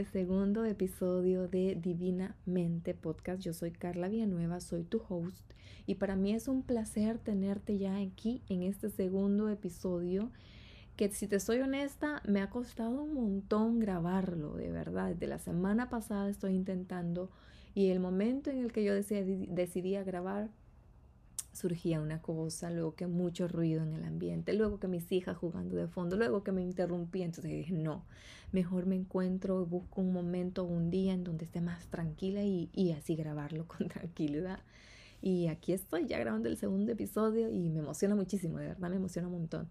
este segundo episodio de Divinamente Podcast. Yo soy Carla Villanueva, soy tu host y para mí es un placer tenerte ya aquí en este segundo episodio que si te soy honesta me ha costado un montón grabarlo, de verdad. De la semana pasada estoy intentando y el momento en el que yo decidí, decidí grabar surgía una cosa, luego que mucho ruido en el ambiente, luego que mis hijas jugando de fondo, luego que me interrumpí, entonces dije, no, mejor me encuentro, busco un momento, un día en donde esté más tranquila y, y así grabarlo con tranquilidad. Y aquí estoy ya grabando el segundo episodio y me emociona muchísimo, de verdad me emociona un montón.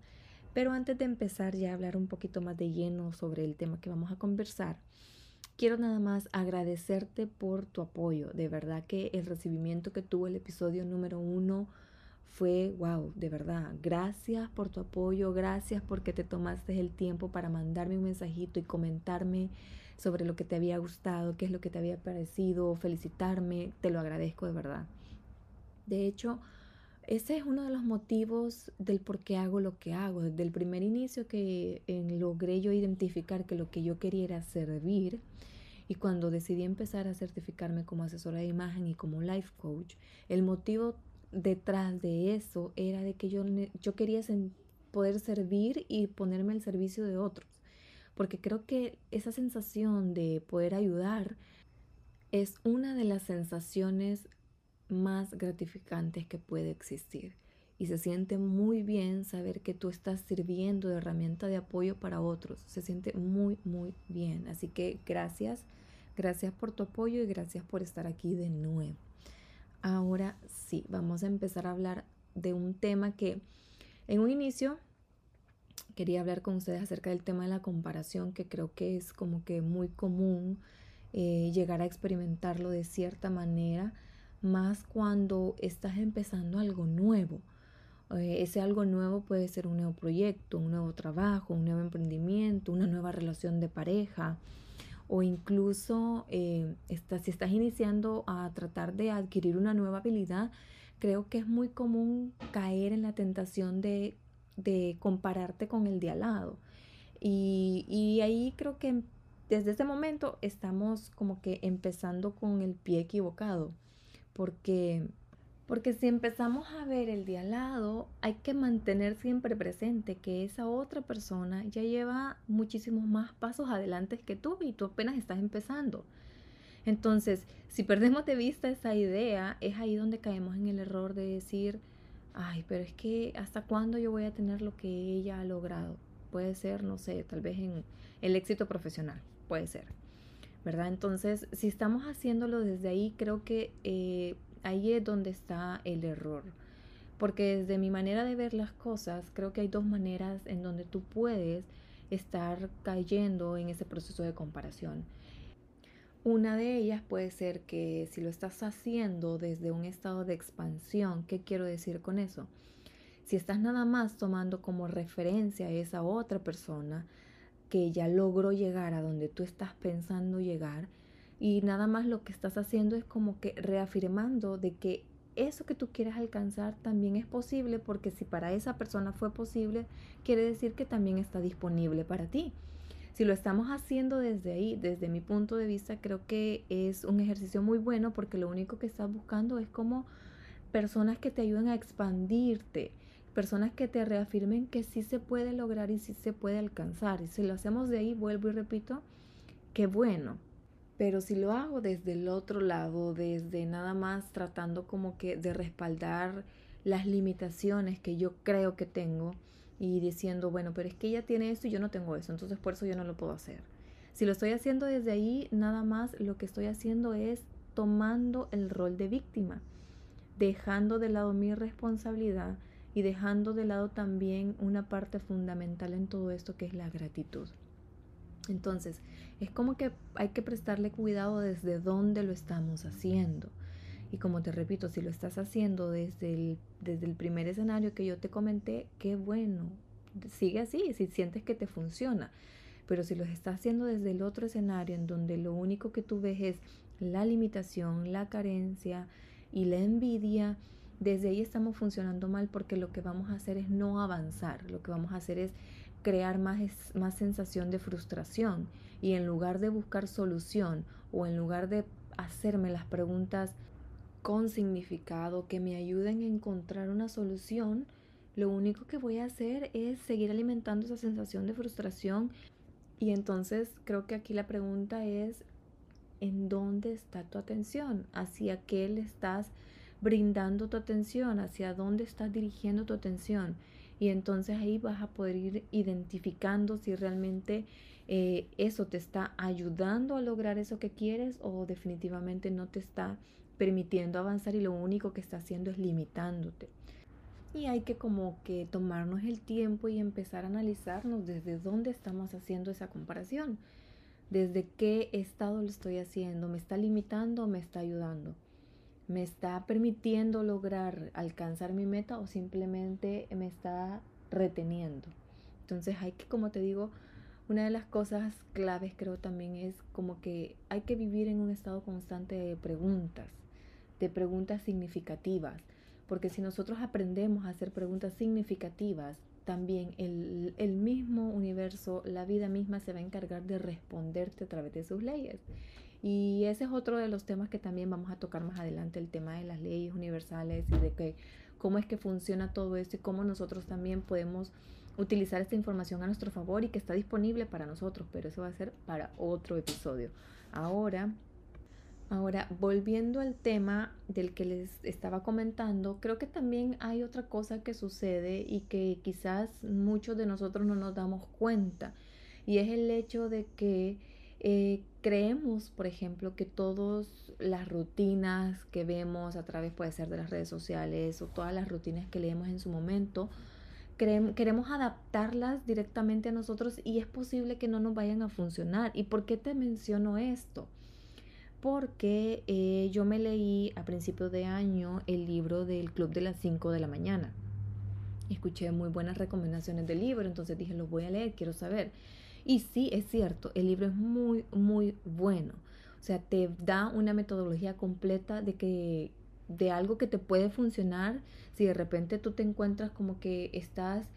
Pero antes de empezar ya a hablar un poquito más de lleno sobre el tema que vamos a conversar, quiero nada más agradecerte por tu apoyo. De verdad que el recibimiento que tuvo el episodio número uno fue, wow, de verdad. Gracias por tu apoyo, gracias porque te tomaste el tiempo para mandarme un mensajito y comentarme sobre lo que te había gustado, qué es lo que te había parecido, felicitarme. Te lo agradezco de verdad. De hecho, ese es uno de los motivos del por qué hago lo que hago. Desde el primer inicio que logré yo identificar que lo que yo quería era servir, y cuando decidí empezar a certificarme como asesora de imagen y como life coach, el motivo detrás de eso era de que yo, yo quería poder servir y ponerme al servicio de otros. Porque creo que esa sensación de poder ayudar es una de las sensaciones más gratificantes que puede existir. Y se siente muy bien saber que tú estás sirviendo de herramienta de apoyo para otros. Se siente muy, muy bien. Así que gracias Gracias por tu apoyo y gracias por estar aquí de nuevo. Ahora sí, vamos a empezar a hablar de un tema que en un inicio quería hablar con ustedes acerca del tema de la comparación, que creo que es como que muy común eh, llegar a experimentarlo de cierta manera, más cuando estás empezando algo nuevo. Eh, ese algo nuevo puede ser un nuevo proyecto, un nuevo trabajo, un nuevo emprendimiento, una nueva relación de pareja, o incluso eh, si estás iniciando a tratar de adquirir una nueva habilidad, creo que es muy común caer en la tentación de, compararte con el de al lado. Y, y ahí creo que desde ese momento estamos como que empezando con el pie equivocado, porque porque si empezamos a ver el de al lado, hay que mantener siempre presente que esa otra persona ya lleva muchísimos más pasos adelante que tú y tú apenas estás empezando. Entonces, si perdemos de vista esa idea, es ahí donde caemos en el error de decir, ay, pero es que hasta cuándo yo voy a tener lo que ella ha logrado. Puede ser, no sé, tal vez en el éxito profesional, puede ser. ¿Verdad? Entonces, si estamos haciéndolo desde ahí, creo que eh, ahí es donde está el error. Porque desde mi manera de ver las cosas, creo que hay dos maneras en donde tú puedes estar cayendo en ese proceso de comparación. Una de ellas puede ser que si lo estás haciendo desde un estado de expansión, ¿qué quiero decir con eso? Si estás nada más tomando como referencia a esa otra persona que ya logró llegar a donde tú estás pensando llegar, y nada más lo que estás haciendo es como que reafirmando de que eso que tú quieres alcanzar también es posible porque si para esa persona fue posible, quiere decir que también está disponible para ti. Si lo estamos haciendo desde ahí, desde mi punto de vista, creo que es un ejercicio muy bueno porque lo único que estás buscando es como personas que te ayuden a expandirte, personas que te reafirmen que sí se puede lograr y sí se puede alcanzar. Y si lo hacemos de ahí, vuelvo y repito, qué bueno, pero si lo hago desde el otro lado, desde nada más tratando como que de respaldar las limitaciones que yo creo que tengo y diciendo, bueno, pero es que ella tiene esto y yo no tengo eso, entonces por eso yo no lo puedo hacer. Si lo estoy haciendo desde ahí, nada más lo que estoy haciendo es tomando el rol de víctima, dejando de lado mi responsabilidad y dejando de lado también una parte fundamental en todo esto que es la gratitud. Entonces, es como que hay que prestarle cuidado desde dónde lo estamos haciendo. Y como te repito, si lo estás haciendo desde el, desde el primer escenario que yo te comenté, qué bueno. Sigue así, si sientes que te funciona. Pero si lo estás haciendo desde el otro escenario, en donde lo único que tú ves es la limitación, la carencia y la envidia, desde ahí estamos funcionando mal porque lo que vamos a hacer es no avanzar. Lo que vamos a hacer es crear más, más sensación de frustración. Y en lugar de buscar solución o en lugar de hacerme las preguntas con significado que me ayuden a encontrar una solución, lo único que voy a hacer es seguir alimentando esa sensación de frustración. Y entonces creo que aquí la pregunta es, ¿en dónde está tu atención? ¿Hacia qué le estás brindando tu atención? ¿Hacia dónde estás dirigiendo tu atención? Y entonces ahí vas a poder ir identificando si realmente eh, eso te está ayudando a lograr eso que quieres o definitivamente no te está permitiendo avanzar y lo único que está haciendo es limitándote. Y hay que como que tomarnos el tiempo y empezar a analizarnos desde dónde estamos haciendo esa comparación. Desde qué estado lo estoy haciendo. ¿Me está limitando o me está ayudando? ¿Me está permitiendo lograr alcanzar mi meta o simplemente me está reteniendo? Entonces hay que, como te digo, una de las cosas claves creo también es como que hay que vivir en un estado constante de preguntas, de preguntas significativas, porque si nosotros aprendemos a hacer preguntas significativas, también el, el, mismo universo, la vida misma se va a encargar de responderte a través de sus leyes. Y ese es otro de los temas que también vamos a tocar más adelante, el tema de las leyes universales y de que, cómo es que funciona todo esto y cómo nosotros también podemos utilizar esta información a nuestro favor y que está disponible para nosotros, pero eso va a ser para otro episodio. Ahora, ahora volviendo al tema del que les estaba comentando, creo que también hay otra cosa que sucede y que quizás muchos de nosotros no nos damos cuenta y es el hecho de que eh, creemos, por ejemplo, que todas las rutinas que vemos a través, puede ser de las redes sociales o todas las rutinas que leemos en su momento, queremos adaptarlas directamente a nosotros y es posible que no nos vayan a funcionar. ¿Y por qué te menciono esto? Porque eh, yo me leí a principios de año el libro del Club de las 5 de la mañana. Escuché muy buenas recomendaciones del libro, entonces dije, lo voy a leer, quiero saber. Y sí, es cierto, el libro es muy, muy bueno. O sea, te da una metodología completa de que de algo que te puede funcionar si de repente tú te encuentras como que estás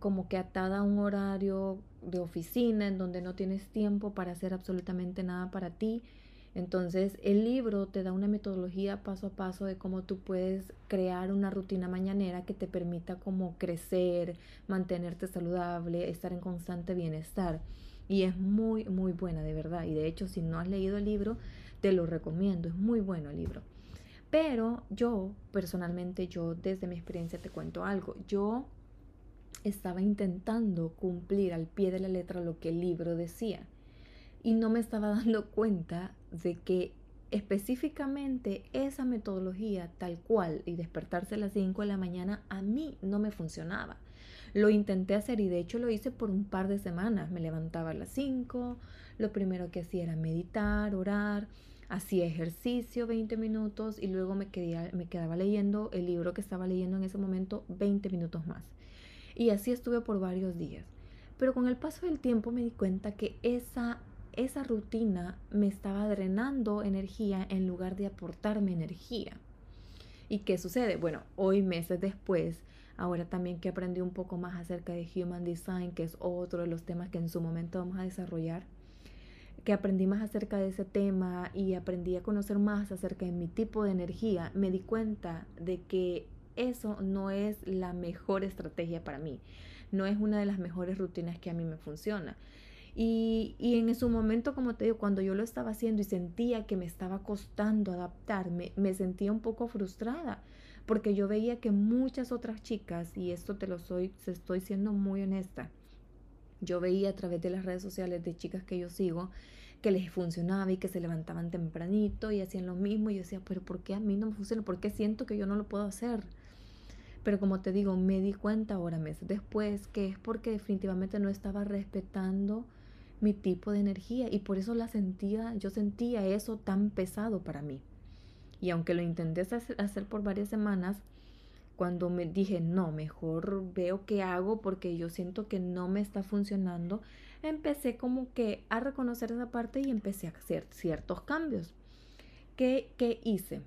como que atada a un horario de oficina en donde no tienes tiempo para hacer absolutamente nada para ti. Entonces el libro te da una metodología paso a paso de cómo tú puedes crear una rutina mañanera que te permita como crecer, mantenerte saludable, estar en constante bienestar. Y es muy, muy buena, de verdad. Y de hecho, si no has leído el libro, te lo recomiendo. Es muy bueno el libro. Pero yo, personalmente, yo desde mi experiencia te cuento algo. Yo estaba intentando cumplir al pie de la letra lo que el libro decía y no me estaba dando cuenta de que específicamente esa metodología tal cual y despertarse a las 5 de la mañana a mí no me funcionaba. Lo intenté hacer y de hecho lo hice por un par de semanas. Me levantaba a las 5, lo primero que hacía era meditar, orar, hacía ejercicio 20 minutos y luego me, me quedaba leyendo el libro que estaba leyendo en ese momento 20 minutos más. Y así estuve por varios días. Pero con el paso del tiempo me di cuenta que esa esa rutina me estaba drenando energía en lugar de aportarme energía. ¿Y qué sucede? Bueno, hoy meses después, ahora también que aprendí un poco más acerca de Human Design, que es otro de los temas que en su momento vamos a desarrollar, que aprendí más acerca de ese tema y aprendí a conocer más acerca de mi tipo de energía, me di cuenta de que eso no es la mejor estrategia para mí, no es una de las mejores rutinas que a mí me funciona. Y, en su momento, como te digo, cuando yo lo estaba haciendo y sentía que me estaba costando adaptarme, me sentía un poco frustrada porque yo veía que muchas otras chicas, y esto te lo soy, estoy siendo muy honesta, yo veía a través de las redes sociales de chicas que yo sigo que les funcionaba y que se levantaban tempranito y hacían lo mismo y yo decía, pero ¿por qué a mí no me funciona? ¿Por qué siento que yo no lo puedo hacer? Pero como te digo, me di cuenta ahora meses después que es porque definitivamente no estaba respetando mi tipo de energía y por eso la sentía, yo sentía eso tan pesado para mí. Y aunque lo intenté hacer por varias semanas, cuando me dije, no, mejor veo qué hago porque yo siento que no me está funcionando, empecé como que a reconocer esa parte y empecé a hacer ciertos cambios. ¿Qué, qué hice?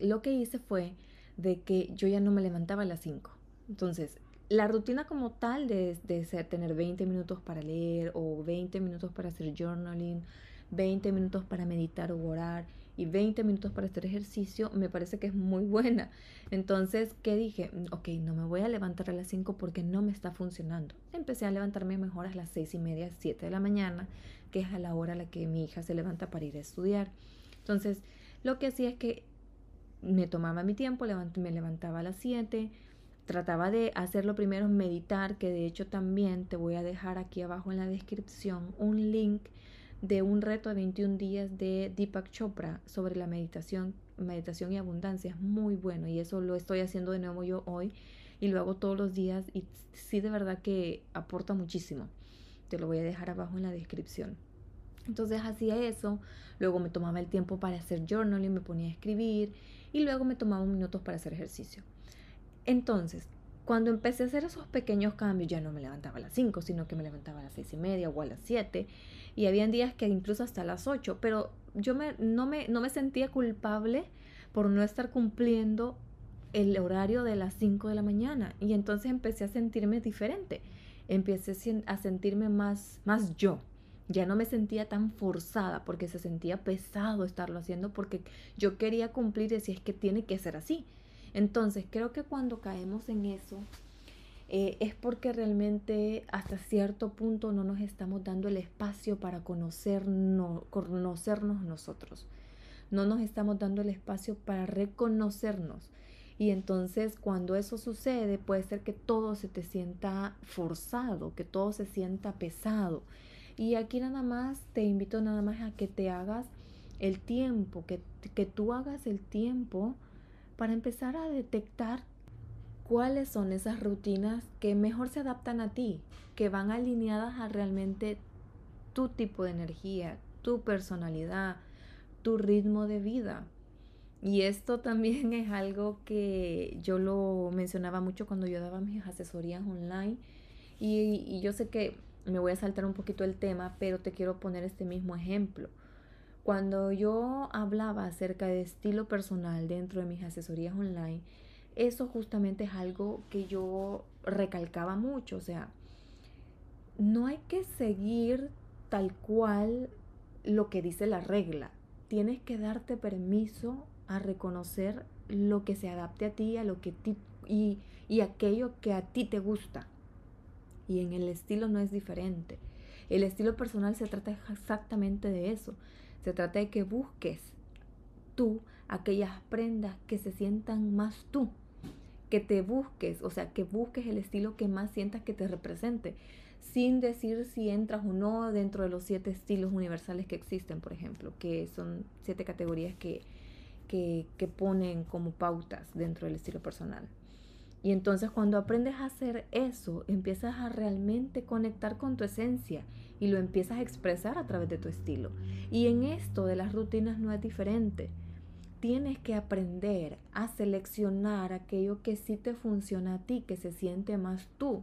Lo que hice fue de que yo ya no me levantaba a las 5. Entonces, la rutina como tal de, de ser, tener 20 minutos para leer o 20 minutos para hacer journaling, 20 minutos para meditar o orar y 20 minutos para hacer ejercicio, me parece que es muy buena. Entonces, ¿qué dije? Ok, no me voy a levantar a las 5 porque no me está funcionando. Empecé a levantarme mejor a las 6 y media, 7 de la mañana, que es a la hora a la que mi hija se levanta para ir a estudiar. Entonces, lo que hacía es que me tomaba mi tiempo, me levantaba a las 7, trataba de hacerlo primero meditar, que de hecho también te voy a dejar aquí abajo en la descripción un link de un reto de 21 días de Deepak Chopra sobre la meditación, meditación y abundancia. Es muy bueno y eso lo estoy haciendo de nuevo yo hoy y lo hago todos los días y sí de verdad que aporta muchísimo. Te lo voy a dejar abajo en la descripción. Entonces hacía eso, luego me tomaba el tiempo para hacer journaling, me ponía a escribir y luego me tomaba minutos para hacer ejercicio. Entonces, cuando empecé a hacer esos pequeños cambios, ya no me levantaba a las 5, sino que me levantaba a las 6 y media o a las 7. Y habían días que incluso hasta las 8, pero yo me, no, me, no me sentía culpable por no estar cumpliendo el horario de las 5 de la mañana. Y entonces empecé a sentirme diferente. Empecé a sentirme más, más yo. Ya no me sentía tan forzada porque se sentía pesado estarlo haciendo porque yo quería cumplir y decía es que tiene que ser así. Entonces, creo que cuando caemos en eso, eh, es porque realmente hasta cierto punto no nos estamos dando el espacio para conocernos, conocernos nosotros. No nos estamos dando el espacio para reconocernos. Y entonces cuando eso sucede puede ser que todo se te sienta forzado, que todo se sienta pesado. Y aquí nada más te invito nada más a que te hagas el tiempo, que, que tú hagas el tiempo para empezar a detectar cuáles son esas rutinas que mejor se adaptan a ti, que van alineadas a realmente tu tipo de energía, tu personalidad, tu ritmo de vida. Y esto también es algo que yo lo mencionaba mucho cuando yo daba mis asesorías online. Y, yo sé que me voy a saltar un poquito el tema, pero te quiero poner este mismo ejemplo. Cuando yo hablaba acerca de estilo personal dentro de mis asesorías online, eso justamente es algo que yo recalcaba mucho, o sea, no hay que seguir tal cual lo que dice la regla. Tienes que darte permiso a reconocer lo que se adapte a ti, a lo que ti, y, y aquello que a ti te gusta. Y en el estilo no es diferente. El estilo personal se trata exactamente de eso. Se trata de que busques tú aquellas prendas que se sientan más tú, que te busques, o sea, que busques el estilo que más sientas que te represente, sin decir si entras o no dentro de los siete estilos universales que existen, por ejemplo, que son siete categorías que, que, que ponen como pautas dentro del estilo personal. Y entonces cuando aprendes a hacer eso, empiezas a realmente conectar con tu esencia y lo empiezas a expresar a través de tu estilo. Y en esto de las rutinas no es diferente. Tienes que aprender a seleccionar aquello que sí te funciona a ti, que se siente más tú.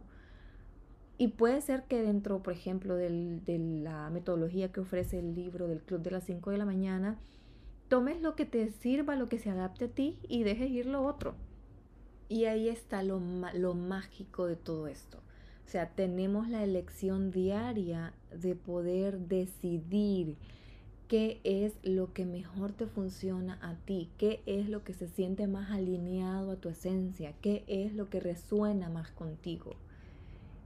Y puede ser que dentro, por ejemplo, de la metodología que ofrece el libro del Club de las 5 de la mañana, tomes lo que te sirva, lo que se adapte a ti y dejes ir lo otro. Y ahí está lo, lo mágico de todo esto. O sea, tenemos la elección diaria de poder decidir qué es lo que mejor te funciona a ti, qué es lo que se siente más alineado a tu esencia, qué es lo que resuena más contigo.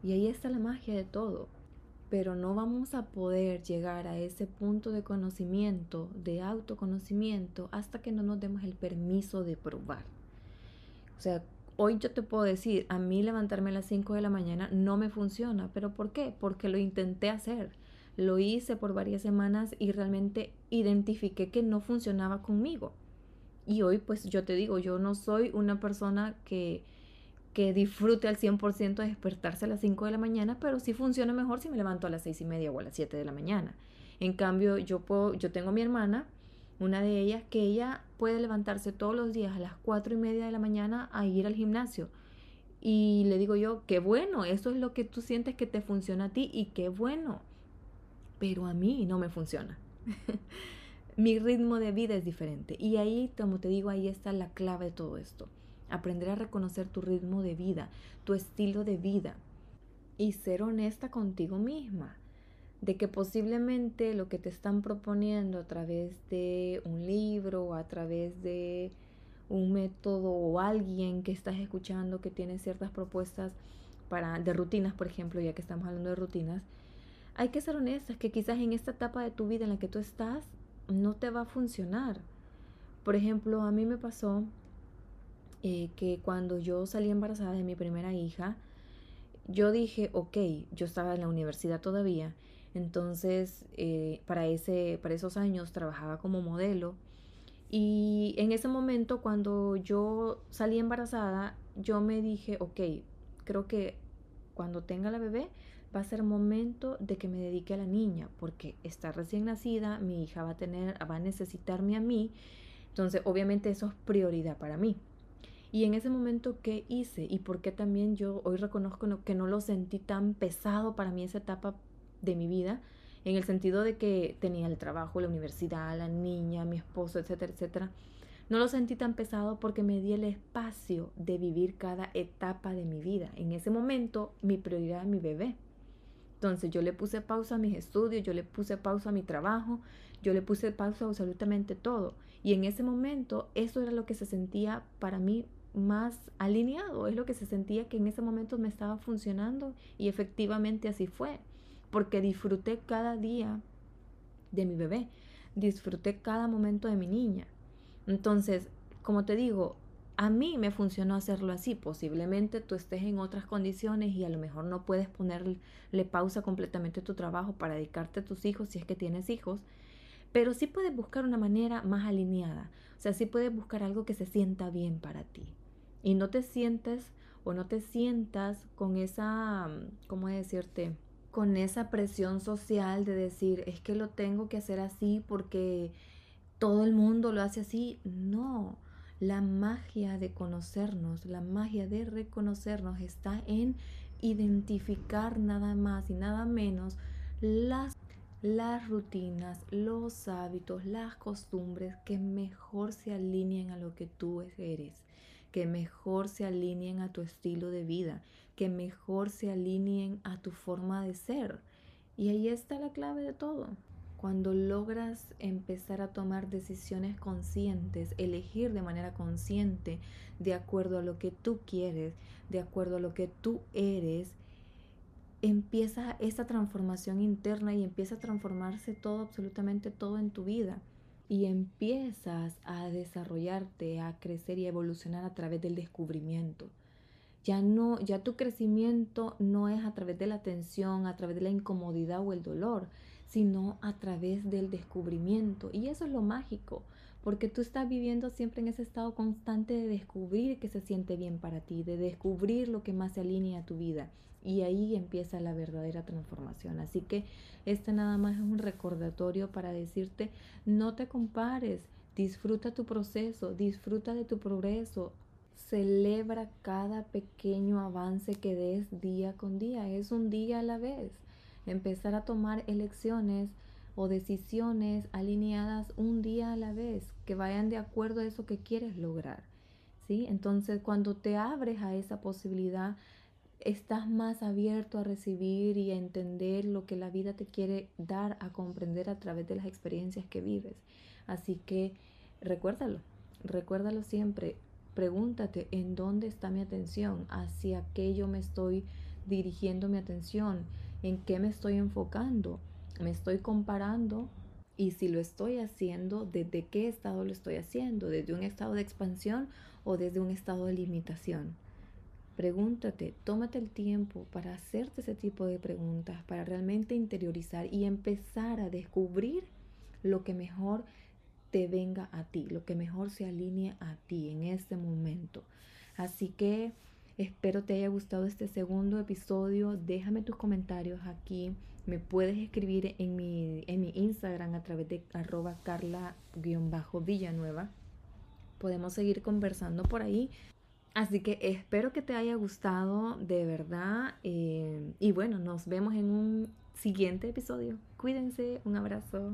Y ahí está la magia de todo. Pero no vamos a poder llegar a ese punto de conocimiento, de autoconocimiento, hasta que no nos demos el permiso de probar. O sea, hoy yo te puedo decir, a mí levantarme a las 5 de la mañana no me funciona, pero ¿por qué? Porque lo intenté hacer. Lo hice por varias semanas y realmente identifiqué que no funcionaba conmigo. Y hoy pues yo te digo, yo no soy una persona que, que disfrute al 100% de despertarse a las 5 de la mañana, pero sí funciona mejor si me levanto a las 6 y media o a las 7 de la mañana. En cambio, yo, puedo, yo tengo mi hermana una de ellas que ella puede levantarse todos los días a las cuatro y media de la mañana a ir al gimnasio. Y le digo yo, qué bueno, eso es lo que tú sientes que te funciona a ti y qué bueno. Pero a mí no me funciona. Mi ritmo de vida es diferente. Y ahí, como te digo, ahí está la clave de todo esto. aprender a reconocer tu ritmo de vida, tu estilo de vida y ser honesta contigo misma de que posiblemente lo que te están proponiendo a través de un libro o a través de un método o alguien que estás escuchando que tiene ciertas propuestas para de rutinas, por ejemplo, ya que estamos hablando de rutinas, hay que ser honestas que quizás en esta etapa de tu vida en la que tú estás no te va a funcionar. Por ejemplo, a mí me pasó eh, que cuando yo salí embarazada de mi primera hija, yo dije, ok, yo estaba en la universidad todavía, entonces eh, para, ese, para esos años trabajaba como modelo y en ese momento cuando yo salí embarazada, yo me dije, ok, creo que cuando tenga la bebé va a ser momento de que me dedique a la niña, porque está recién nacida, mi hija va a tener, va a necesitarme a mí, entonces obviamente eso es prioridad para mí. Y en ese momento, ¿qué hice? Y por qué también yo hoy reconozco que no lo sentí tan pesado para mí esa etapa de mi vida, en el sentido de que tenía el trabajo, la universidad, la niña, mi esposo, etcétera, etcétera. No lo sentí tan pesado porque me di el espacio de vivir cada etapa de mi vida. En ese momento, mi prioridad era mi bebé. Entonces yo le puse pausa a mis estudios, yo le puse pausa a mi trabajo, yo le puse pausa a absolutamente todo. Y en ese momento eso era lo que se sentía para mí más alineado, es lo que se sentía que en ese momento me estaba funcionando y efectivamente así fue, porque disfruté cada día de mi bebé, disfruté cada momento de mi niña. Entonces, como te digo, a mí me funcionó hacerlo así. Posiblemente tú estés en otras condiciones y a lo mejor no puedes ponerle pausa completamente a tu trabajo para dedicarte a tus hijos si es que tienes hijos, pero sí puedes buscar una manera más alineada. O sea, sí puedes buscar algo que se sienta bien para ti. Y no te sientes o no te sientas con esa, ¿cómo decirte? Con esa presión social de decir, es que lo tengo que hacer así porque todo el mundo lo hace así. No, la magia de conocernos, la magia de reconocernos está en identificar nada más y nada menos las, las rutinas, los hábitos, las costumbres que mejor se alineen a lo que tú eres, que mejor se alineen a tu estilo de vida, que mejor se alineen a tu forma de ser. Y ahí está la clave de todo. Cuando logras empezar a tomar decisiones conscientes, elegir de manera consciente, de acuerdo a lo que tú quieres, de acuerdo a lo que tú eres, empieza esa transformación interna y empieza a transformarse todo, absolutamente todo en tu vida. Y empiezas a desarrollarte, a crecer y a evolucionar a través del descubrimiento. Ya no, ya tu crecimiento no es a través de la tensión, a través de la incomodidad o el dolor, sino a través del descubrimiento. Y eso es lo mágico, porque tú estás viviendo siempre en ese estado constante de descubrir que se siente bien para ti, de descubrir lo que más se alinea a tu vida. Y ahí empieza la verdadera transformación. Así que este nada más es un recordatorio para decirte, no te compares, disfruta tu proceso, disfruta de tu progreso, celebra cada pequeño avance que des día con día, es un día a la vez empezar a tomar elecciones o decisiones alineadas un día a la vez, que vayan de acuerdo a eso que quieres lograr. ¿sí? Entonces, cuando te abres a esa posibilidad, estás más abierto a recibir y a entender lo que la vida te quiere dar, a comprender a través de las experiencias que vives. Así que recuérdalo, recuérdalo siempre. Pregúntate en dónde está mi atención, hacia qué yo me estoy dirigiendo mi atención en qué me estoy enfocando, me estoy comparando y si lo estoy haciendo, desde qué estado lo estoy haciendo, desde un estado de expansión o desde un estado de limitación. Pregúntate, tómate el tiempo para hacerte ese tipo de preguntas, para realmente interiorizar y empezar a descubrir lo que mejor te venga a ti, lo que mejor se alinee a ti en este momento. Así que Espero te haya gustado este segundo episodio. Déjame tus comentarios aquí. Me puedes escribir en mi, en mi Instagram a través de arroba carla-villanueva. Podemos seguir conversando por ahí. Así que espero que te haya gustado de verdad. Eh, y bueno, nos vemos en un siguiente episodio. Cuídense. Un abrazo.